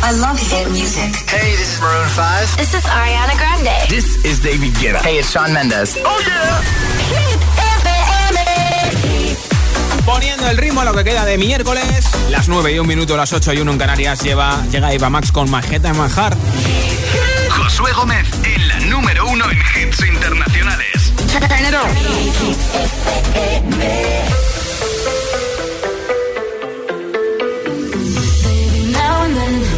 I love hit music. Hey, this is Maroon 5. This is Ariana Grande. This is David Guetta. Hey, it's Shawn Mendes. Oh, yeah. Hit FM. Poniendo el ritmo a lo que queda de miércoles, las 9 y un minuto, las 8 y 1 en Canarias, lleva, llega Eva Max con Majeta en Manjar. Josué Gómez en la número uno en hits internacionales. Baby, now and then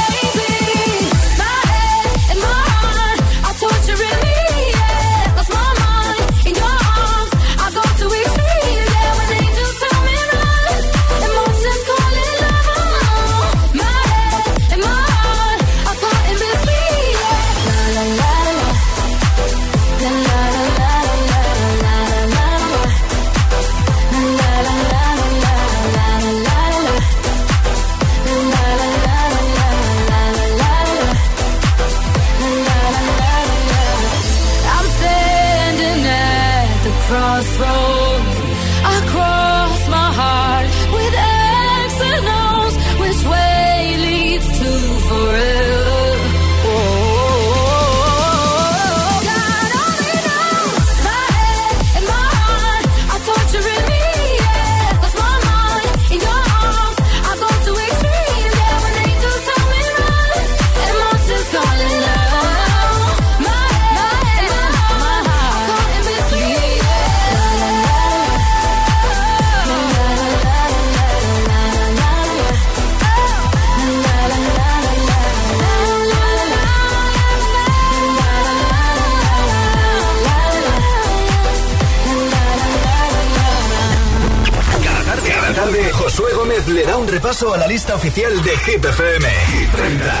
a la lista oficial de Hit FM. Hit 30.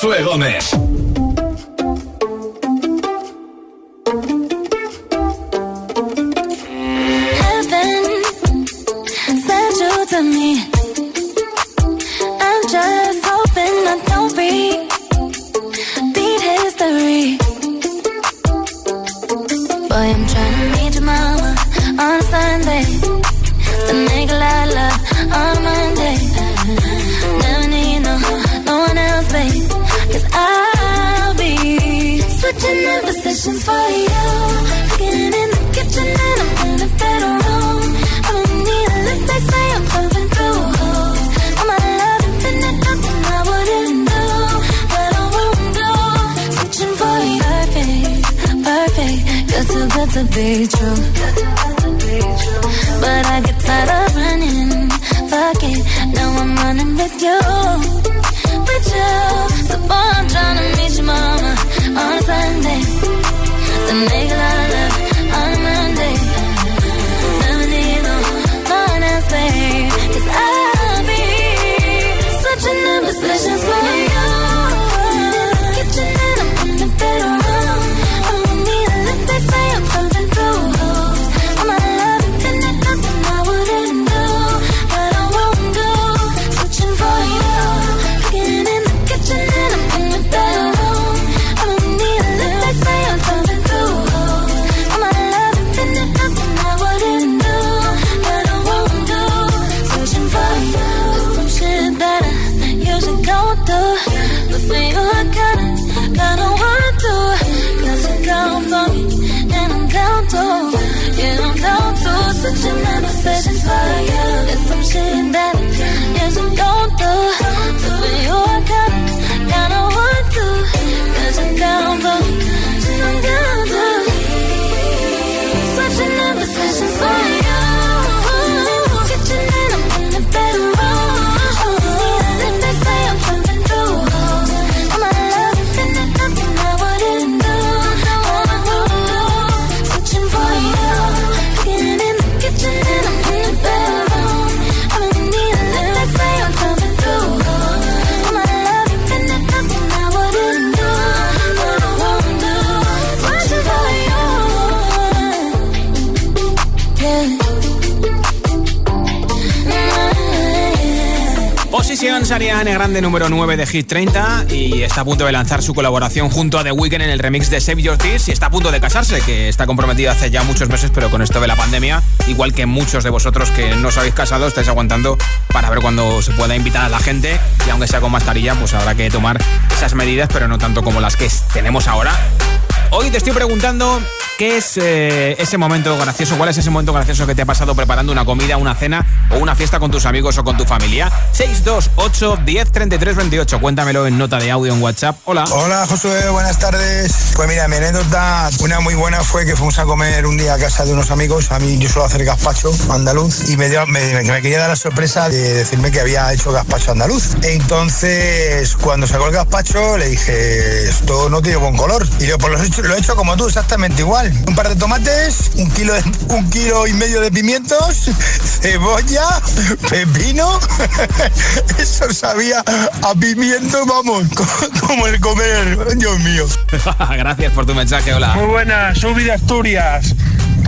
Josué Gómez. Cause I'll be switching up positions for you. Getting in the kitchen and I'm in the bedroom. I don't need a lift, they say I'm pumping through holes. All my love infinite, nothing I wouldn't do. But I won't do. Switching for you. Perfect, perfect. You're too good to be true. But I get tired of running. Fuck it, now I'm running with you. Sunday. To make a lot of love on a Monday. Grande número 9 de Hit 30 y está a punto de lanzar su colaboración junto a The Weeknd en el remix de Save Your Tears y está a punto de casarse, que está comprometido hace ya muchos meses, pero con esto de la pandemia, igual que muchos de vosotros que no os habéis casado, estáis aguantando para ver cuándo se pueda invitar a la gente y aunque sea con mascarilla, pues habrá que tomar esas medidas, pero no tanto como las que tenemos ahora. Hoy te estoy preguntando qué es eh, ese momento gracioso, cuál es ese momento gracioso que te ha pasado preparando una comida, una cena o una fiesta con tus amigos o con tu familia. 628 10 33 28. Cuéntamelo en nota de audio en WhatsApp. Hola. Hola Josué, buenas tardes. Pues mira, mi anécdota, una muy buena fue que fuimos a comer un día a casa de unos amigos. A mí yo suelo hacer gazpacho andaluz y me, quería dar la sorpresa de decirme que había hecho gazpacho andaluz. Entonces, cuando sacó el gazpacho, le dije, esto no tiene buen color. Y yo, pues lo lo he hecho como tú, exactamente igual. Un par de tomates, un kilo, de- un kilo y medio de pimientos, cebolla, pepino. Eso sabía a pimiento, vamos, co- como el comer, Dios mío. Gracias por tu mensaje, hola. Muy buenas, soy de Asturias.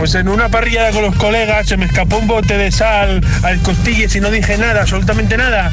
Pues en una parrilla con los colegas se me escapó un bote de sal al costillas y no dije nada, absolutamente nada.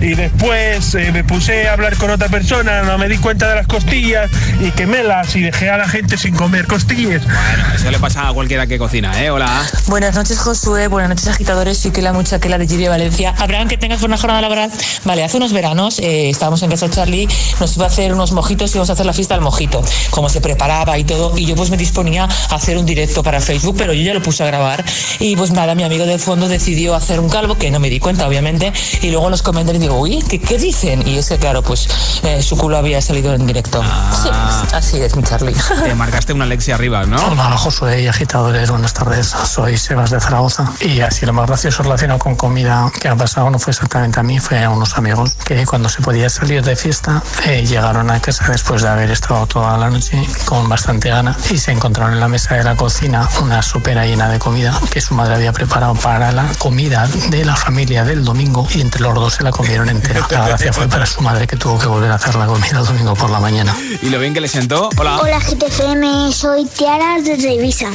Y después eh, me puse a hablar con otra persona, no me di cuenta de las costillas y quemélas y dejé a la gente sin comer costillas. Bueno, eso le pasa a cualquiera que cocina, ¿eh? Hola. Buenas noches, Josué. Buenas noches, agitadores. Soy que la mucha que la de Giri de Valencia. Abraham, que tengas buena jornada laboral. Vale, hace unos veranos eh, estábamos en casa de Charlie, nos iba a hacer unos mojitos y íbamos a hacer la fiesta del mojito, cómo se preparaba y todo. Y yo pues me disponía a hacer un directo para Facebook, pero yo ya lo puse a grabar. Y pues nada, mi amigo del fondo decidió hacer un calvo, que no me di cuenta, obviamente. Y luego los comentarios digo, uy, ¿qué, qué dicen? Y es que, claro, pues eh, su culo había salido en directo. Sí, así es, mi Charlie. Te marcaste una Alexia arriba, ¿no? Hola Josué y agitadores, buenas tardes. Soy Sebas de Zaragoza y así lo más gracioso relacionado con comida que ha pasado no fue exactamente a mí, fue a unos amigos que cuando se podía salir de fiesta eh, llegaron a casa después de haber estado toda la noche con bastante gana y se encontraron en la mesa de la cocina una sopera llena de comida que su madre había preparado para la comida de la familia del domingo y entre los dos se la comieron entera. La gracia fue para su madre que tuvo que volver a hacer la comida el domingo por la mañana. Y lo bien que le sentó. Hola. Hola GTFM, soy Tiara desde Ibiza.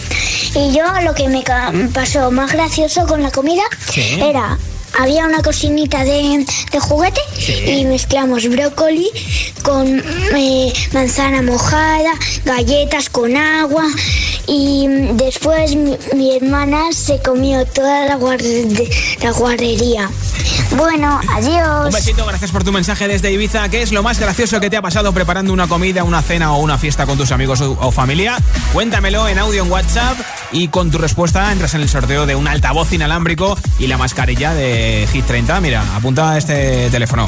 Y yo lo que me pasó más gracioso con la comida Sí. era, había una cocinita de, de juguete y mezclamos brócoli con eh, manzana mojada, galletas con agua y después mi, mi hermana se comió toda la, guarde- la guardería. Bueno, adiós. Un besito, gracias por tu mensaje desde Ibiza. ¿Qué es lo más gracioso que te ha pasado preparando una comida, una cena o una fiesta con tus amigos o, o familia? Cuéntamelo en audio en WhatsApp y con tu respuesta entras en el sorteo de un altavoz inalámbrico y la mascarilla de Hit 30. Mira, apunta a este teléfono.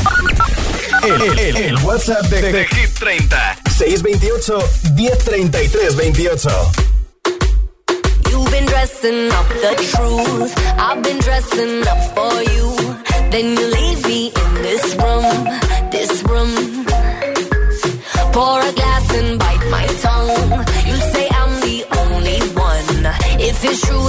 El, el- el WhatsApp de, de Hit 30 628 1033 28 You've been dressing up the truth. I've been dressing up for you. Then you leave me in this room, this room. Pour a glass and bite my tongue. You say I'm the only one. If it's true,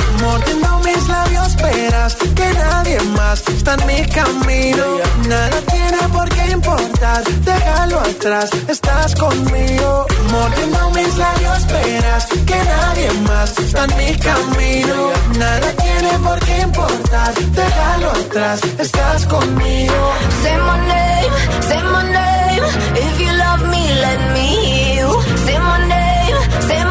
Mordiendo mis labios, esperas que nadie más está en mi camino. Nada tiene por qué importar, déjalo atrás, estás conmigo. Mordiendo mis labios, esperas que nadie más está en mi camino. Nada tiene por qué importar, déjalo atrás, estás conmigo. Say my name, say my name. If you love me, let me hear you. Say my name, say my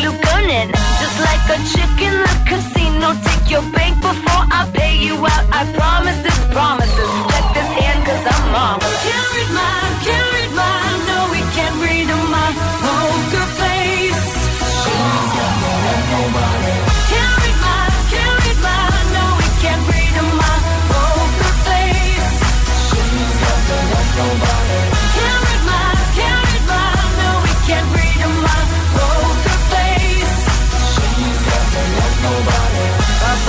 Glue gunning. Just like a chick in the casino, take your bank before I pay you out. I promise this promises. Check this hand, cause I'm wrong.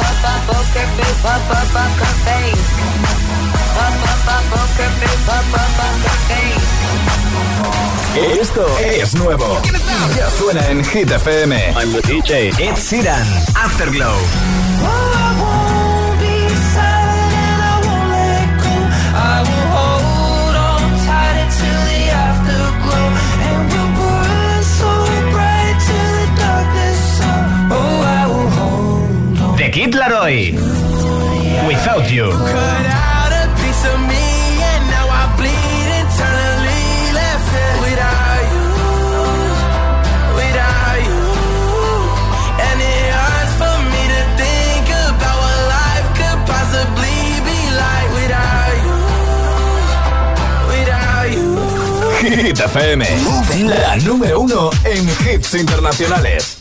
Up, up, poker face, up, up, up, poker face. Up, up, up, poker face, up, up, up, poker face. Esto es nuevo. Ya suena en Hit FM. I'm the DJ. Ed Sheeran, Afterglow. Like without you, without you. Hit FM. La número uno en hits internacionales.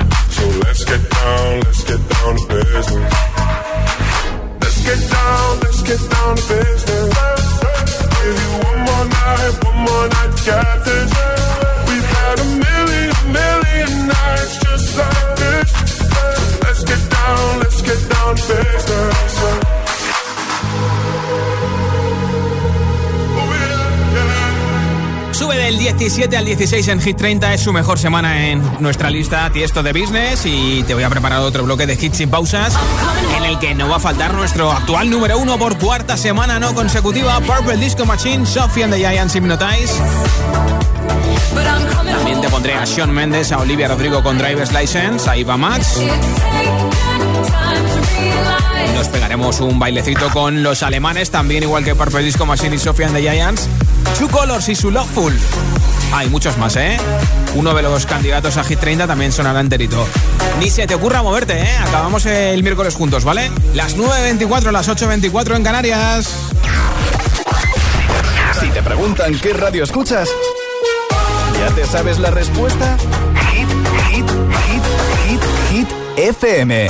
17 al 16 en Hit 30, es su mejor semana en nuestra lista Tiesto de Business y te voy a preparar otro bloque de hits sin pausas en el que no va a faltar nuestro actual número uno por cuarta semana no consecutiva, Purple Disco Machine, Sophie and the Giants Hypnotize. También te pondré a Sean Mendes, a Olivia Rodrigo con Driver's License, a Iva Max. Nos pegaremos un bailecito con los alemanes, también igual que Purple Disco Machine y Sophie and the Giants. Two Colors y su Loveful. Hay muchos más, ¿eh? Uno de los candidatos a Hit 30 también sonará enterito. Ni se te ocurra moverte, ¿eh? Acabamos el miércoles juntos, ¿vale? Las 9.24, las 8.24 en Canarias. Si te preguntan qué radio escuchas, ¿ya te sabes la respuesta? Hit, hit, hit, hit, hit, FM.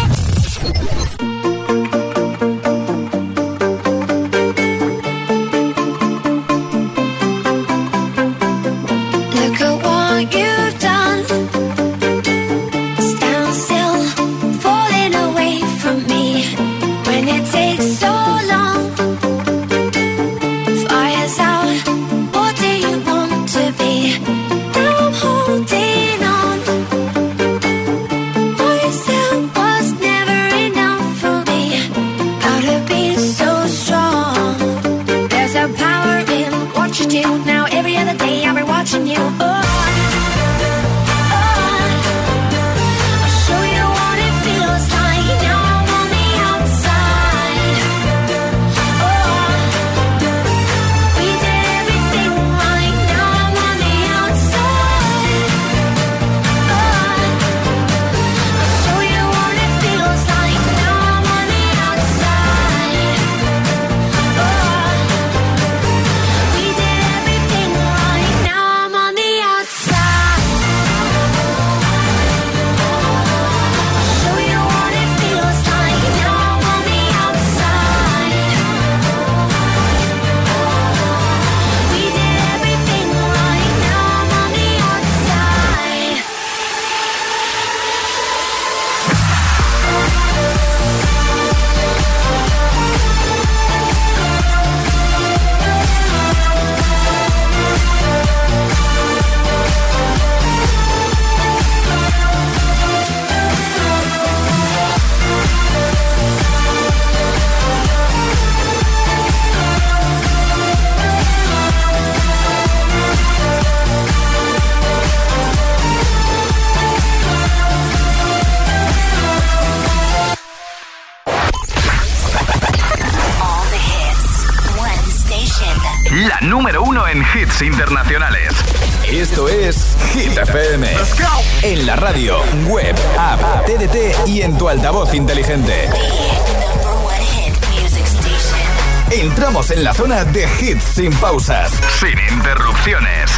zona de hits sin pausas, sin interrupciones.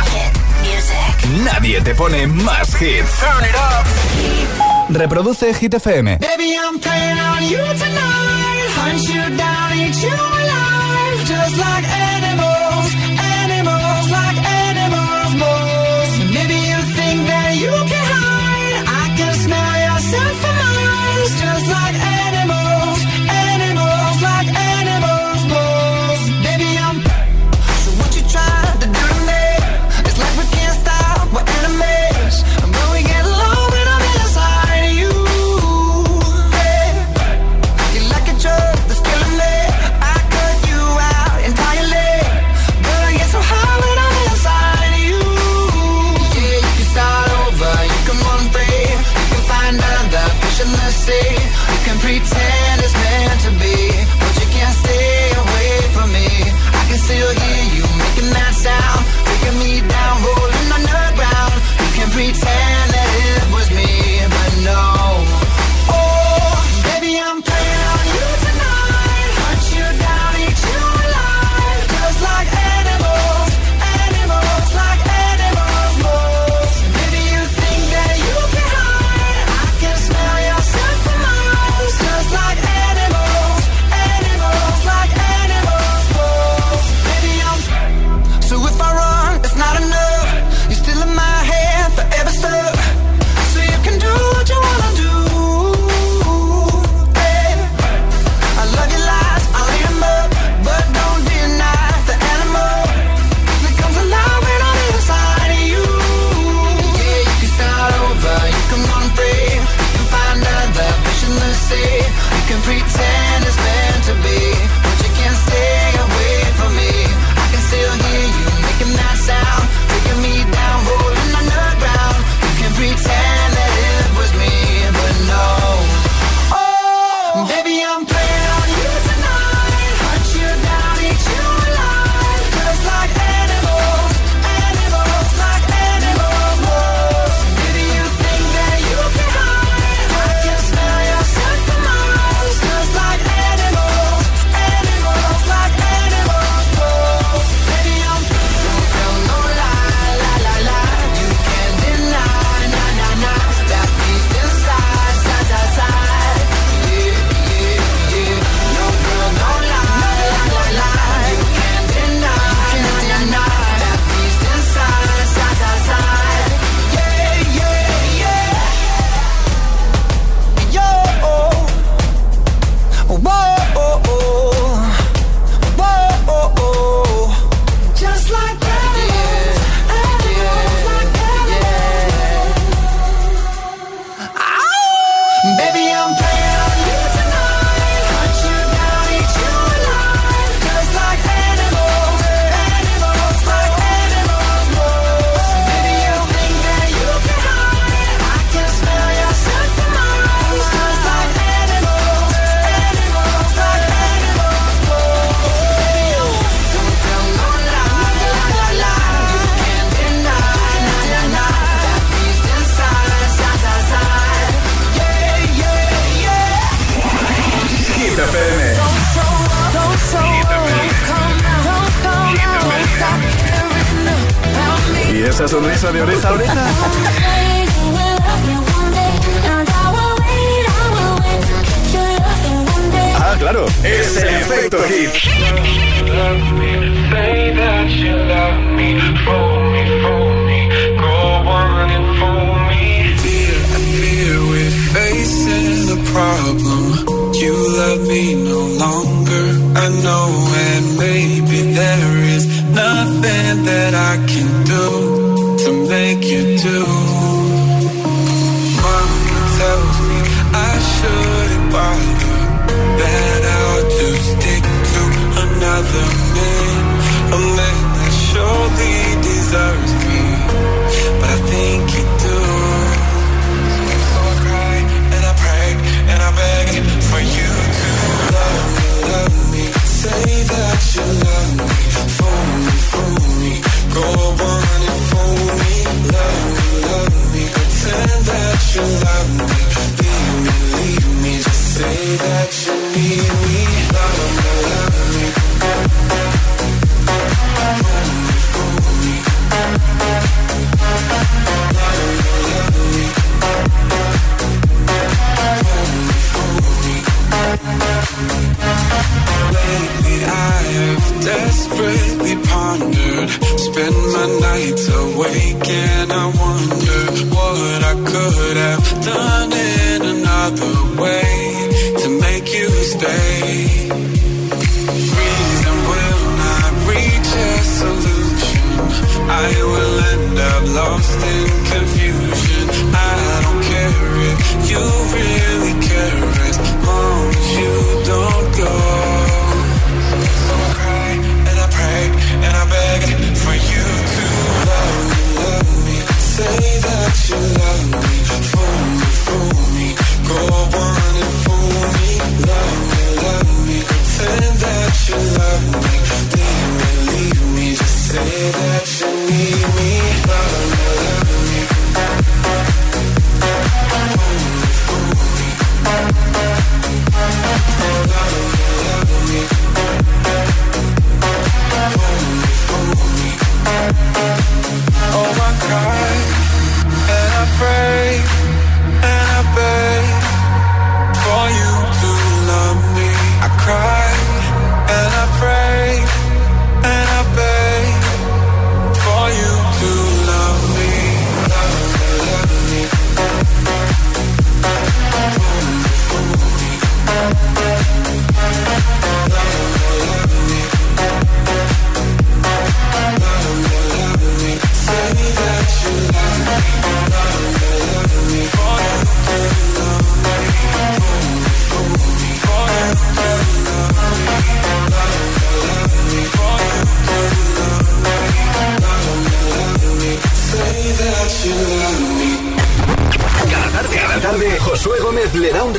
Nadie te pone más hits. Turn it up. Reproduce Hit FM. Baby, I'm playing on you tonight. Hunt you down, eat you alive. Just like animals.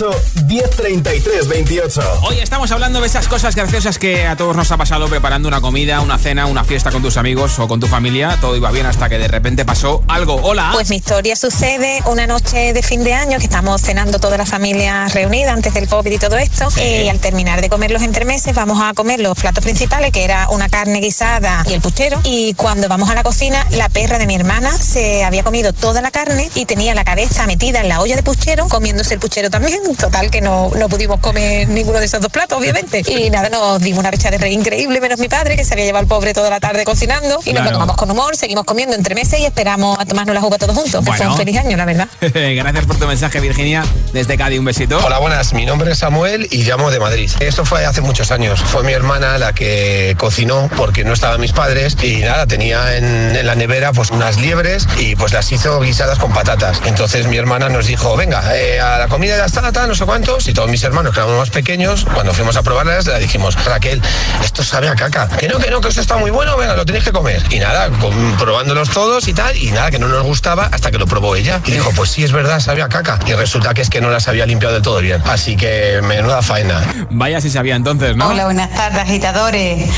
628 1033 28. Hoy estamos hablando de esas cosas graciosas que a todos nos ha pasado preparando una comida, una cena, una fiesta con tus amigos o con tu familia. Todo iba bien hasta que de repente pasó algo. Hola. Pues mi historia sucede una noche de fin de año que estamos cenando toda la familia reunida antes del COVID y todo esto. Y al terminar de comer los entremeses vamos a comer los platos principales, que era una carne guisada y el puchero. Y cuando vamos a la cocina, la perra de mi hermana se había comido toda la carne y tenía la cabeza metida en la olla de puchero, comiéndose el puchero también. Total, que no, no pudimos comer ninguno de esos dos platos, obviamente. Y nada, nos dimos una fecha de rey increíble, menos mi padre, que se había llevado al pobre toda la tarde cocinando. Y nos lo tomamos con humor, seguimos comiendo entre meses y esperamos a tomarnos la uva todos juntos. Que fue Bueno. un feliz año, la verdad. Gracias por tu mensaje, Virginia. Desde Cádiz, un besito. Hola, buenas. Mi nombre es Samuel y llamo de Madrid. Esto fue hace muchos años. Fue mi hermana la que cocinó porque no estaban mis padres y nada, tenía en, en la nevera pues unas liebres y pues las hizo guisadas con patatas. Entonces mi hermana nos dijo, venga, eh, a la comida ya está, tal, no sé cuántos. Y todos mis hermanos, que éramos más pequeños, cuando fuimos a probarlas, le dijimos, Raquel, esto sabe a caca. Que no, que no, que esto está muy bueno, venga, lo tenéis que comer. Y nada, probándolos todos y tal, y nada, que no nos gustaba hasta que lo probó ella. Y dijo, pues sí, es verdad, sabe a caca. Y resulta que es que no las había limpiado del todo bien. Así que menuda faena. Vaya si sabía entonces, ¿no? Hola, buenas tardes, agitadores.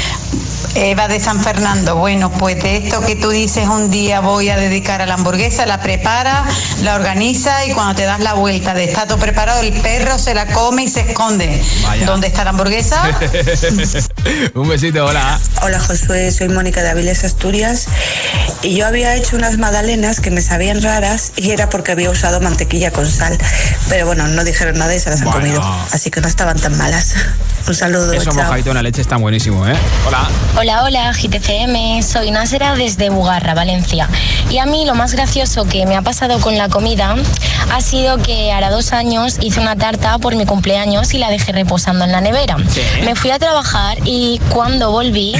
Eva de San Fernando. Bueno, pues de esto que tú dices, un día voy a dedicar a la hamburguesa, la prepara, la organiza y cuando te das la vuelta de está todo preparado, el perro se la come y se esconde. Vaya. ¿Dónde está la hamburguesa? un besito, hola. Hola Josué, soy Mónica de Avilés, Asturias y yo había hecho unas magdalenas que me sabían raras y era porque había usado mantequilla con sal, pero bueno, no dijeron nada y se las han Bueno. comido, así que no estaban tan malas. Un saludo, Eso chao. mojadito en la leche está buenísimo, ¿eh? Hola. Hola, hola, GTCM. Soy Násera desde Bugarra, Valencia. Y a mí lo más gracioso que me ha pasado con la comida ha sido que hará dos años hice una tarta por mi cumpleaños y la dejé reposando en la nevera. Me fui a trabajar y cuando volví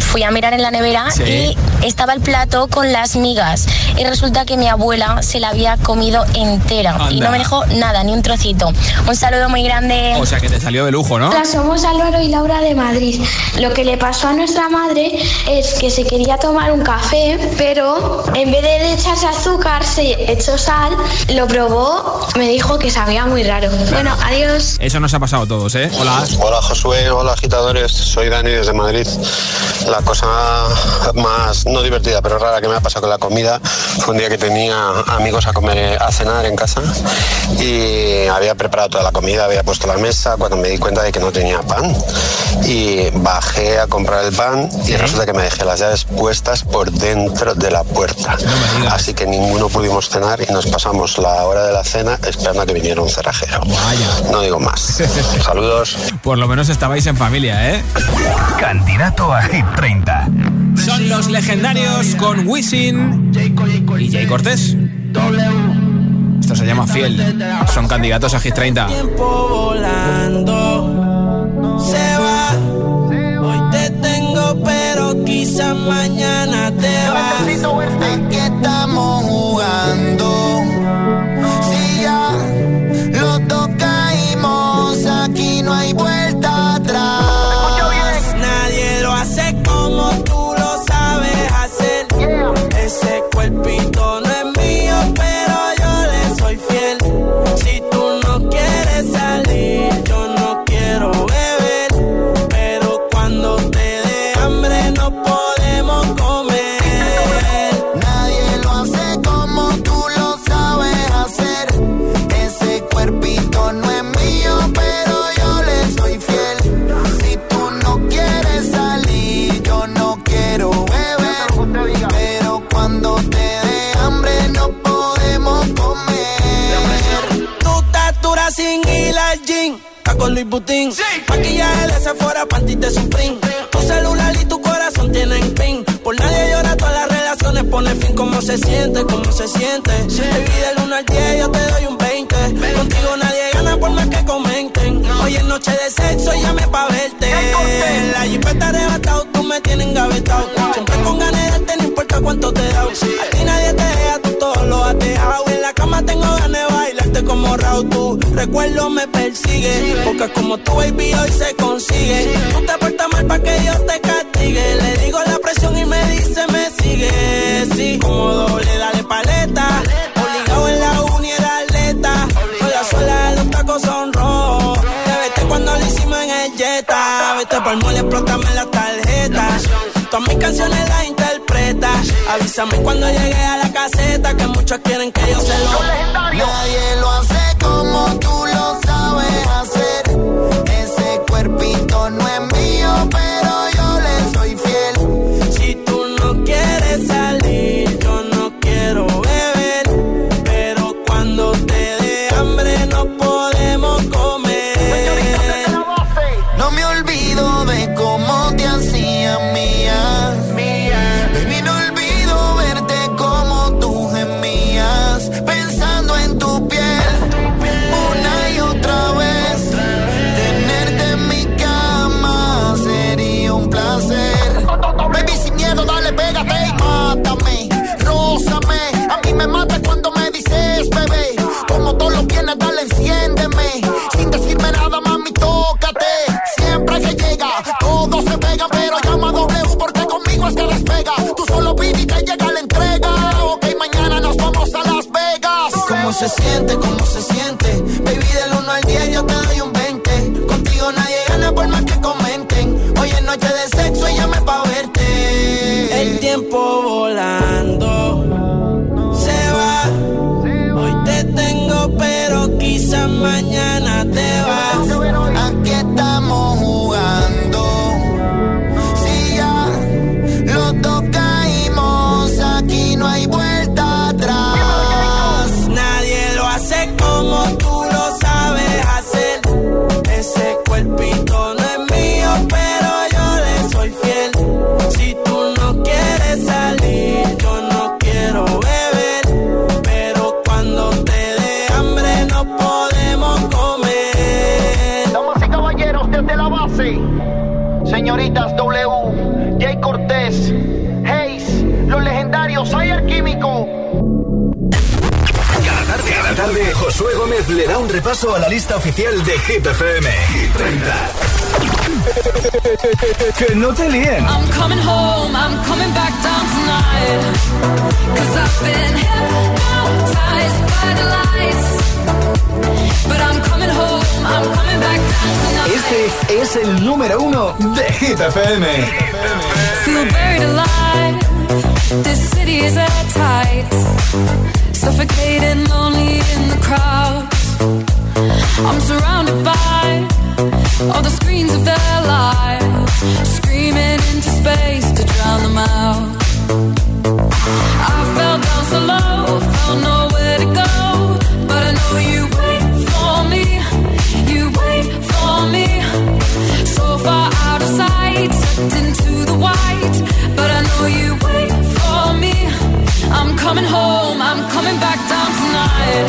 fui a mirar en la nevera Sí. y estaba el plato con las migas. Y resulta que mi abuela se la había comido entera y no me dejó nada, ni un trocito. Un saludo muy grande. O sea que te salió de lujo, ¿no? Hola, somos Álvaro y Laura de Madrid. Lo que le pasó a nuestra madre es que se quería tomar un café, pero en vez de echarse azúcar, se echó sal, lo probó, me dijo que sabía muy raro. Bueno, adiós. Eso nos ha pasado a todos, ¿eh? Hola. Hola Josué, hola agitadores, soy Dani desde Madrid. La cosa más, no divertida, pero rara que me ha pasado con la comida fue un día que tenía amigos a comer, a cenar en casa y había preparado toda la comida, había puesto la mesa cuando me di cuenta de que no tenía pan y bajé a comprar el pan y resulta que me dejé las llaves puestas por dentro de la puerta. Así que ninguno pudimos cenar y nos pasamos la hora de la cena esperando a que viniera un cerrajero. No digo más. Saludos. Por lo menos estabais en familia, ¿eh? Candidato a Hit 30. Son los legendarios con Wisin y Jay Cortés. Esto se llama Fiel. Son candidatos a Hit 30. tiempo volando se va. Hoy te tengo, pero quizás mañana te vas. ¿De qué estamos jugando? Ese cuerpito se siente? ¿Cómo se siente? Baby, del 1 al 10 yo te doy un 20. Contigo nadie gana por más que comenten. Hoy es noche de sexo y llame pa' verte. La jipeta arrebatado, tú me tienes engavetado. Siempre con ganas de darte, no importa cuánto te da. A ti nadie te deja, tú todo lo has dejado. En la cama tengo ganas de como Raúl, tu recuerdo me persigue. Porque como tú, baby, hoy se consigue. Tú te portas mal para que Dios te castigue. Le digo la presión y me dice, me sigue. Sí, como doble, dale paleta. Obligado en la uni era atleta. Sola sola, los tacos son rojos. Te vete cuando lo hicimos en el Jetta. Vete pa'l mole, explótame la tarjeta. Todas mis canciones las interpreto Avísame cuando llegue a la caseta que muchos quieren que yo se lo. Nadie lo hace como tú lo sabes hacer. Ese cuerpito no es mío, pero se siente le da un repaso a la lista oficial de Hit FM. Hit 30. que no te líen. I'm coming home, I'm coming back down tonight. Cause I've been hypnotized by the lights. But I'm coming home, I'm coming back down tonight. Este es el número uno de Hit FM. Feel buried alive. This city is at tight. Suffocating, lonely in the crowd. I'm surrounded by all the screens of their lives, screaming into space to drown them out. I fell down so low, felt nowhere to go, but I know you wait for me, you wait for me. So far out of sight, sucked into the white, but I know you wait for me. I'm coming home, I'm coming back down tonight,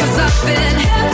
i I've been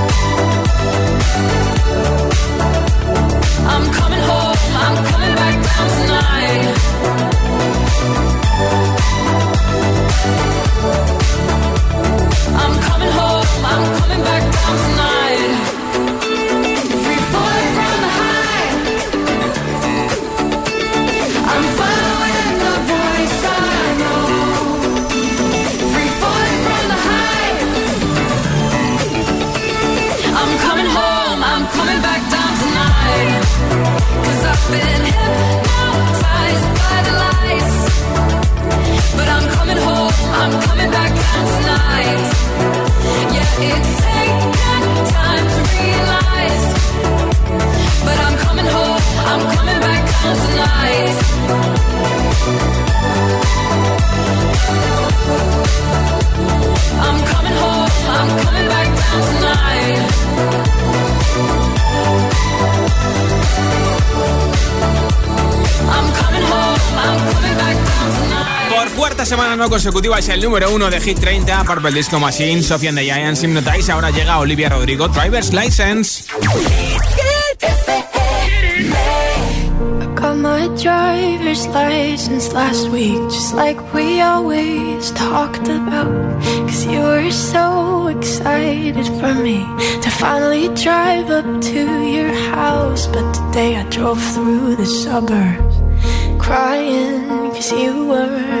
consecutiva es el número uno de Hit 30, Purple Disco Machine, Sophie and the Giants, Hypnotize. Ahora llega Olivia Rodrigo, Driver's License. Got my driver's license last week, just like we always talked about. Cause you were so excited for me to finally drive up to your house. But today I drove through the suburbs crying cause you weren't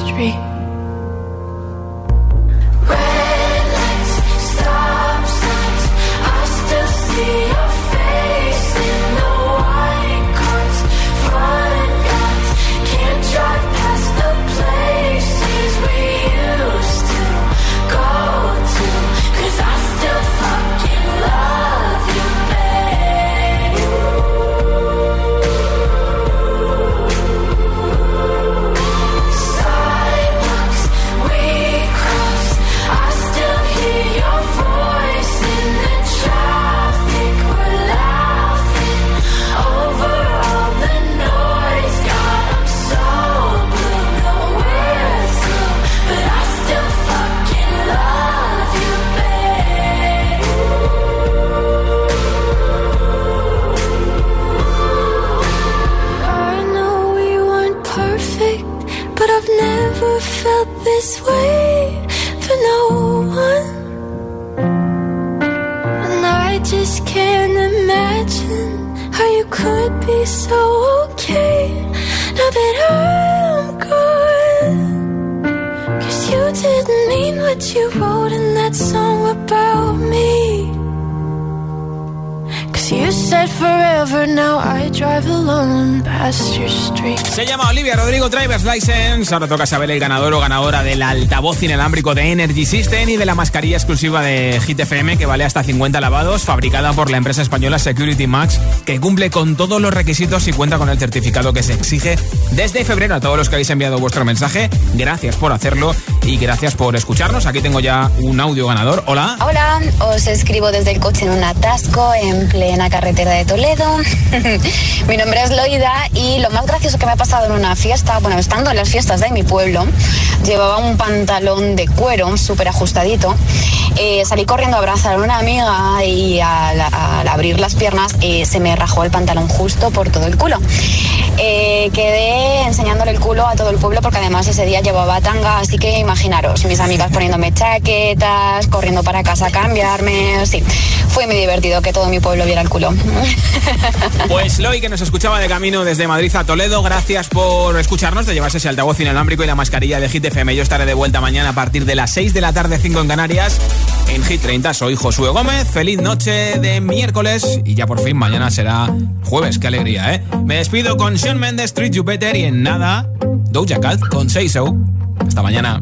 License. Ahora toca saber el ganador o ganadora del altavoz inalámbrico de Energy System y de la mascarilla exclusiva de Hit FM que vale hasta 50 lavados, fabricada por la empresa española Security Max, que cumple con todos los requisitos y cuenta con el certificado que se exige desde febrero a todos los que habéis enviado vuestro mensaje. Gracias por hacerlo y gracias por escucharnos. Aquí tengo ya un audio ganador. Hola. Hola, os escribo desde el coche en un atasco en plena carretera de Toledo. mi nombre es Loida y lo más gracioso que me ha pasado en una fiesta, bueno, estando en las fiestas de mi pueblo, llevaba un pantalón de cuero súper ajustadito. Eh, salí corriendo a abrazar a una amiga y al, abrir las piernas eh, se me rajó el pantalón justo por todo el culo. Eh, quedé enseñándole el culo a todo el pueblo porque además ese día llevaba tanga, así que imaginaros, mis amigas poniéndome chaquetas, corriendo para casa a cambiarme, sí, fue muy divertido que todo mi pueblo viera el culo. Pues Loy, que nos escuchaba de camino desde Madrid a Toledo, gracias por escucharnos, de llevarse ese altavoz inalámbrico y la mascarilla de Hit FM. Yo estaré de vuelta mañana a partir de las 6 de la tarde, 5 en Canarias, en Hit 30. Soy Josué Gómez, feliz noche de miércoles y ya por fin mañana será jueves, qué alegría, ¿eh? Me despido con Sean Mendes, Street Better y en nada, Doja Cat con Say So. Hasta mañana.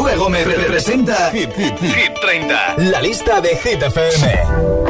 Josué Gómez representa Hit, Hit, Hit 30, la lista de Hit FM.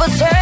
opportunity.